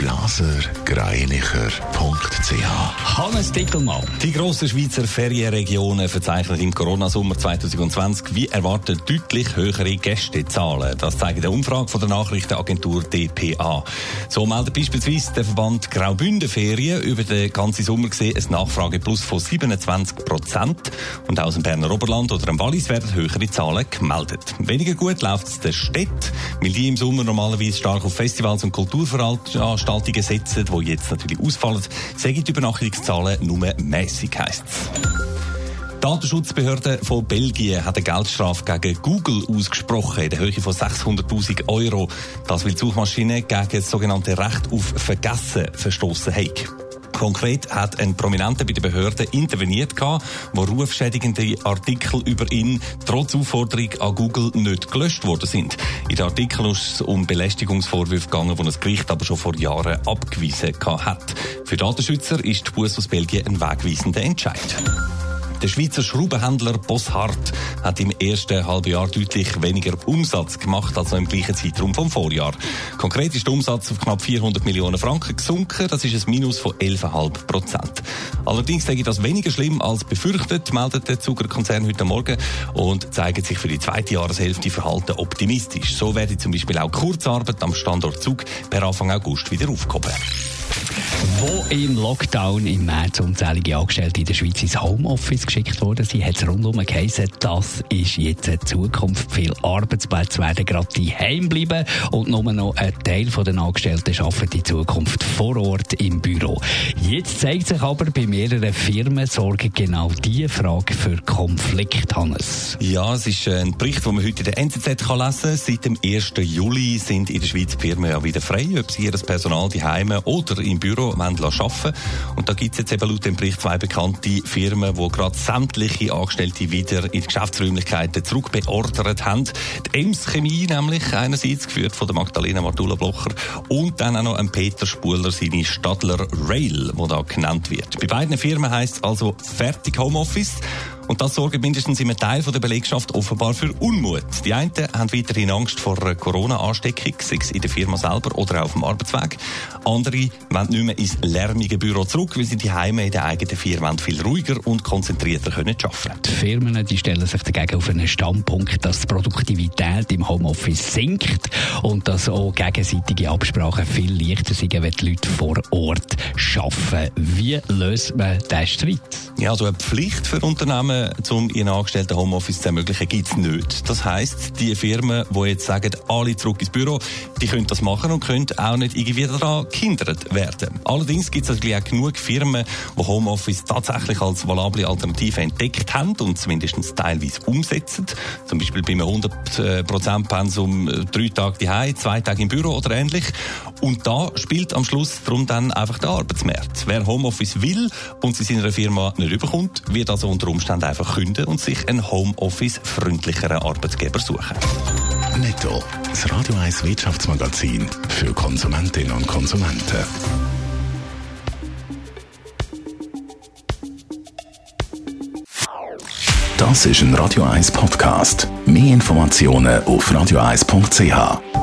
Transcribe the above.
blasergreinicher.ch Hannes Dickelmann. Die grossen Schweizer Ferienregionen verzeichnen im Corona-Sommer 2020 wie erwartet deutlich höhere Gästezahlen. Das zeigt eine Umfrage von der Nachrichtenagentur dpa. So meldet beispielsweise der Verband Graubünden Ferien über den ganzen Sommer gesehen ein Nachfrageplus von 27 Prozent. Und aus dem Berner Oberland oder dem Wallis werden höhere Zahlen gemeldet. Weniger gut läuft es der Städte, weil die im Sommer normalerweise stark auf Festivals und Kulturveranstaltungen Veranstaltungen setzen, die jetzt natürlich ausfallen, sagen die Übernachtungszahlen nur mäßig, heisst die Datenschutzbehörde von Belgien hat eine Geldstrafe gegen Google ausgesprochen in der Höhe von 600.000 Euro. Das will die Suchmaschine gegen das sogenannte Recht auf Vergessen verstoßen haben. Konkret hat ein Prominenter bei der Behörde interveniert, wo rufschädigende Artikel über ihn trotz Aufforderung an Google nicht gelöscht worden sind. In den Artikeln ist es um Belästigungsvorwürfe gegangen, die das Gericht aber schon vor Jahren abgewiesen hat. Für Datenschützer ist die Bus aus Belgien ein wegweisender Entscheid. Der Schweizer Schraubenhändler Bosshardt hat im ersten halben Jahr deutlich weniger Umsatz gemacht als noch im gleichen Zeitraum vom Vorjahr. Konkret ist der Umsatz auf knapp 400 Millionen Franken gesunken. Das ist ein Minus von 11,5 Prozent. Allerdings ich das weniger schlimm als befürchtet, meldet der Zuckerkonzern heute Morgen und zeigt sich für die zweite Jahreshälfte Verhalten optimistisch. So werde zum Beispiel auch Kurzarbeit am Standort Zug per Anfang August wieder aufgehoben. Wo im Lockdown im März unzählige Angestellte in der Schweiz ins Homeoffice geschickt worden sind, hat es rundum geheißen, das ist jetzt eine Zukunft. Viele Arbeitsplätze werden gerade daheim bleiben und nur noch ein Teil der Angestellten arbeitet in Zukunft vor Ort im Büro. Jetzt zeigt sich aber, bei mehreren Firmen sorgen genau diese Frage für Konflikt, Hannes. Ja, es ist ein Bericht, den man heute in der NZZ lesen kann. Seit dem 1. Juli sind in der Schweiz Firmen ja wieder frei, ob sie ihr Personal daheim oder im Büro arbeiten lassen Und da gibt es jetzt eben laut dem Bericht zwei bekannte Firmen, die gerade sämtliche Angestellte wieder in die Geschäftsräumlichkeiten zurückbeordert haben. Die Ems Chemie nämlich, einerseits geführt von der Magdalena Martula Blocher und dann auch noch ein Peter Spuler, seine Stadler Rail, wo da genannt wird. Bei beiden Firmen heißt es also fertig Homeoffice. Und das sorgt mindestens in einem Teil der Belegschaft offenbar für Unmut. Die einen haben weiterhin Angst vor einer Corona-Ansteckung, sei es in der Firma selber oder auf dem Arbeitsweg. Andere wollen nicht mehr ins lärmige Büro zurück, weil sie die Heime in der eigenen Firma viel ruhiger und konzentrierter können arbeiten können. Die Firmen die stellen sich dagegen auf einen Standpunkt, dass die Produktivität im Homeoffice sinkt und dass auch gegenseitige Absprachen viel leichter sind, wenn die Leute vor Ort arbeiten. Wie löst man diesen Streit? Ja, also eine Pflicht für Unternehmen um ihren Angestellten Homeoffice zu ermöglichen, gibt es nicht. Das heisst, die Firmen, die jetzt sagen, alle zurück ins Büro, die können das machen und können auch nicht irgendwie daran gehindert werden. Allerdings gibt es natürlich auch genug Firmen, die Homeoffice tatsächlich als valable Alternative entdeckt haben und zumindest teilweise umsetzen. Zum Beispiel bei einem 100% Pensum äh, drei Tage daheim, zwei Tage im Büro oder ähnlich. Und da spielt am Schluss darum dann einfach der Arbeitsmarkt. Wer Homeoffice will und sie seiner Firma nicht überkommt, wird also unter Umständen einfach künden und sich einen Homeoffice-freundlicheren Arbeitgeber suchen. Netto, das Radio 1 Wirtschaftsmagazin für Konsumentinnen und Konsumenten. Das ist ein Radio 1 Podcast. Mehr Informationen auf radio1.ch.